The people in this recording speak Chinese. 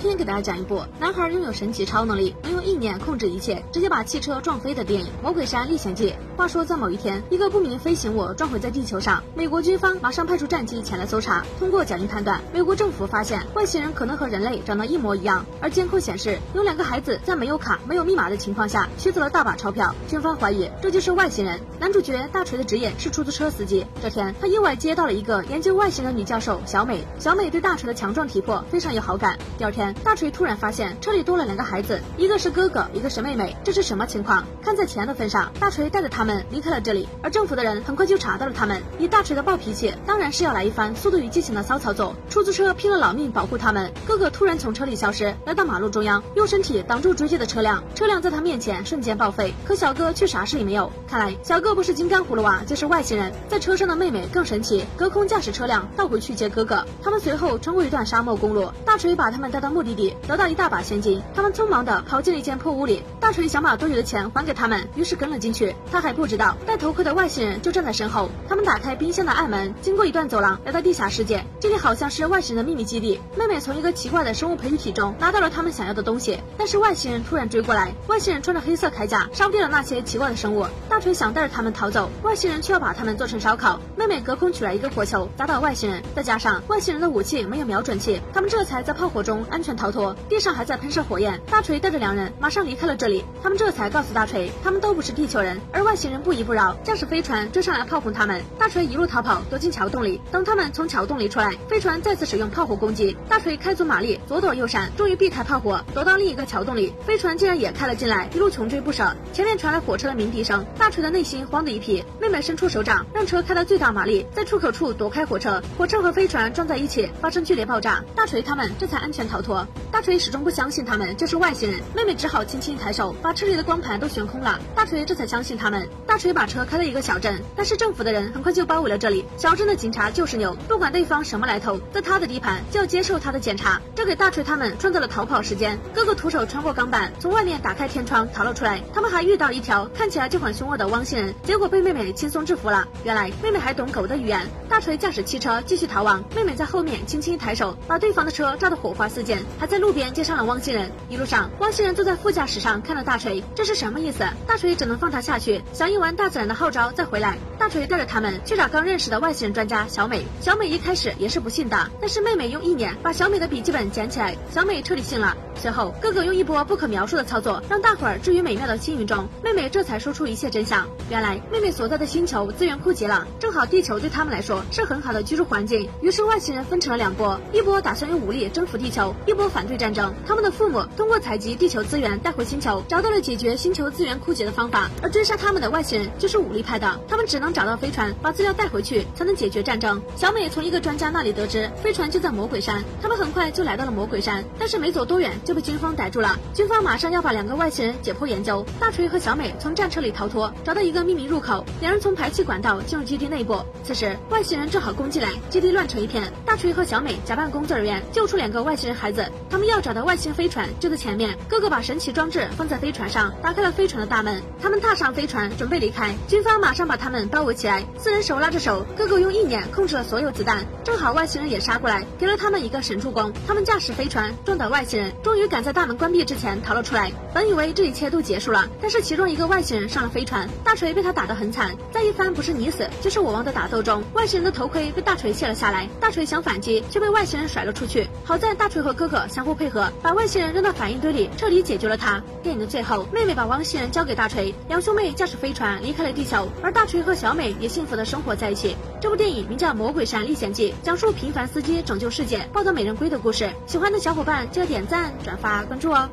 今天给大家讲一部男孩拥有神奇超能力，能用意念控制一切，直接把汽车撞飞的电影《魔鬼山历险记》。话说，在某一天，一个不明飞行物撞毁在地球上，美国军方马上派出战机前来搜查。通过脚印判断，美国政府发现外星人可能和人类长得一模一样，而监控显示有两个孩子在没有卡、没有密码的情况下取走了大把钞票。军方怀疑这就是外星人。男主角大锤的职业是出租车司机。这天，他意外接到了一个研究外星人女教授小美。小美对大锤的强壮体魄非常有好感。第二天。大锤突然发现车里多了两个孩子，一个是哥哥，一个是妹妹，这是什么情况？看在钱的份上，大锤带着他们离开了这里。而政府的人很快就查到了他们，以大锤的暴脾气，当然是要来一番速度与激情的骚操作。出租车拼了老命保护他们。哥哥突然从车里消失，来到马路中央，用身体挡住追击的车辆，车辆在他面前瞬间报废。可小哥却啥事也没有。看来小哥不是金刚葫芦娃，就是外星人。在车上的妹妹更神奇，隔空驾驶车辆倒回去接哥哥。他们随后穿过一段沙漠公路，大锤把他们带到目。的地得到一大把现金，他们匆忙的跑进了一间破屋里。大锤想把多余的钱还给他们，于是跟了进去。他还不知道戴头盔的外星人就站在身后。他们打开冰箱的暗门，经过一段走廊，来到地下世界。这里好像是外星人的秘密基地。妹妹从一个奇怪的生物培育体中拿到了他们想要的东西，但是外星人突然追过来。外星人穿着黑色铠甲，杀不掉了那些奇怪的生物。大锤想带着他们逃走，外星人却要把他们做成烧烤。妹妹隔空取来一个火球砸倒外星人，再加上外星人的武器没有瞄准器，他们这才在炮火中安全。逃脱，地上还在喷射火焰。大锤带着两人马上离开了这里。他们这才告诉大锤，他们都不是地球人，而外星人不依不饶，驾驶飞船追上来炮轰他们。大锤一路逃跑，躲进桥洞里。等他们从桥洞里出来，飞船再次使用炮火攻击。大锤开足马力，左躲右闪，终于避开炮火，躲到另一个桥洞里。飞船竟然也开了进来，一路穷追不舍。前面传来火车的鸣笛声，大锤的内心慌的一批。妹妹伸出手掌，让车开到最大马力，在出口处躲开火车。火车和飞船撞在一起，发生剧烈爆炸。大锤他们这才安全逃脱。大锤始终不相信他们就是外星人，妹妹只好轻轻一抬手，把车里的光盘都悬空了。大锤这才相信他们。大锤把车开到一个小镇，但是政府的人很快就包围了这里。小镇的警察就是牛，不管对方什么来头，在他的地盘就要接受他的检查，这给大锤他们创造了逃跑时间。哥哥徒手穿过钢板，从外面打开天窗逃了出来。他们还遇到一条看起来就很凶恶的汪星人，结果被妹妹轻松制服了。原来妹妹还懂狗的语言。大锤驾驶汽车继续逃亡，妹妹在后面轻轻一抬手，把对方的车炸得火花四溅。还在路边接上了汪星人，一路上汪星人坐在副驾驶上看着大锤，这是什么意思？大锤只能放他下去，响应完大自然的号召再回来。大锤带着他们去找刚认识的外星人专家小美。小美一开始也是不信的，但是妹妹用意念把小美的笔记本捡起来，小美彻底信了。随后哥哥用一波不可描述的操作，让大伙儿置于美妙的青云中。妹妹这才说出一切真相。原来妹妹所在的星球资源枯竭了，正好地球对他们来说是很好的居住环境。于是外星人分成了两波，一波打算用武力征服地球，一波反对战争。他们的父母通过采集地球资源带回星球，找到了解决星球资源枯竭的方法。而追杀他们的外星人就是武力派的，他们只能找到飞船，把资料带回去，才能解决战争。小美从一个专家那里得知，飞船就在魔鬼山，他们很快就来到了魔鬼山，但是没走多远就被军方逮住了。军方马上要把两个外星人解剖研究。大锤和小美从战车里逃脱，找到一个秘密入口，两人从排气管道进入基地内部。此时外星人正好攻击来，基地乱成一片。大锤和小美假扮工作人员，救出两个外星人孩子。他们要找的外星飞船就在前面。哥哥把神奇装置放在飞船上，打开了飞船的大门。他们踏上飞船，准备离开。军方马上把他们包围起来，四人手拉着手。哥哥用意念控制了所有子弹，正好外星人也杀过来，给了他们一个神助攻。他们驾驶飞船撞倒外星人，终于赶在大门关闭。之前逃了出来，本以为这一切都结束了，但是其中一个外星人上了飞船，大锤被他打得很惨，在一番不是你死就是我亡的打斗中，外星人的头盔被大锤卸了下来，大锤想反击，却被外星人甩了出去。好在大锤和哥哥可相互配合，把外星人扔到反应堆里，彻底解决了他。电影的最后，妹妹把汪星人交给大锤，两兄妹驾驶飞船离开了地球，而大锤和小美也幸福的生活在一起。这部电影名叫《魔鬼山历险记》，讲述平凡司机拯救世界、抱得美人归的故事。喜欢的小伙伴记得点赞、转发、关注哦。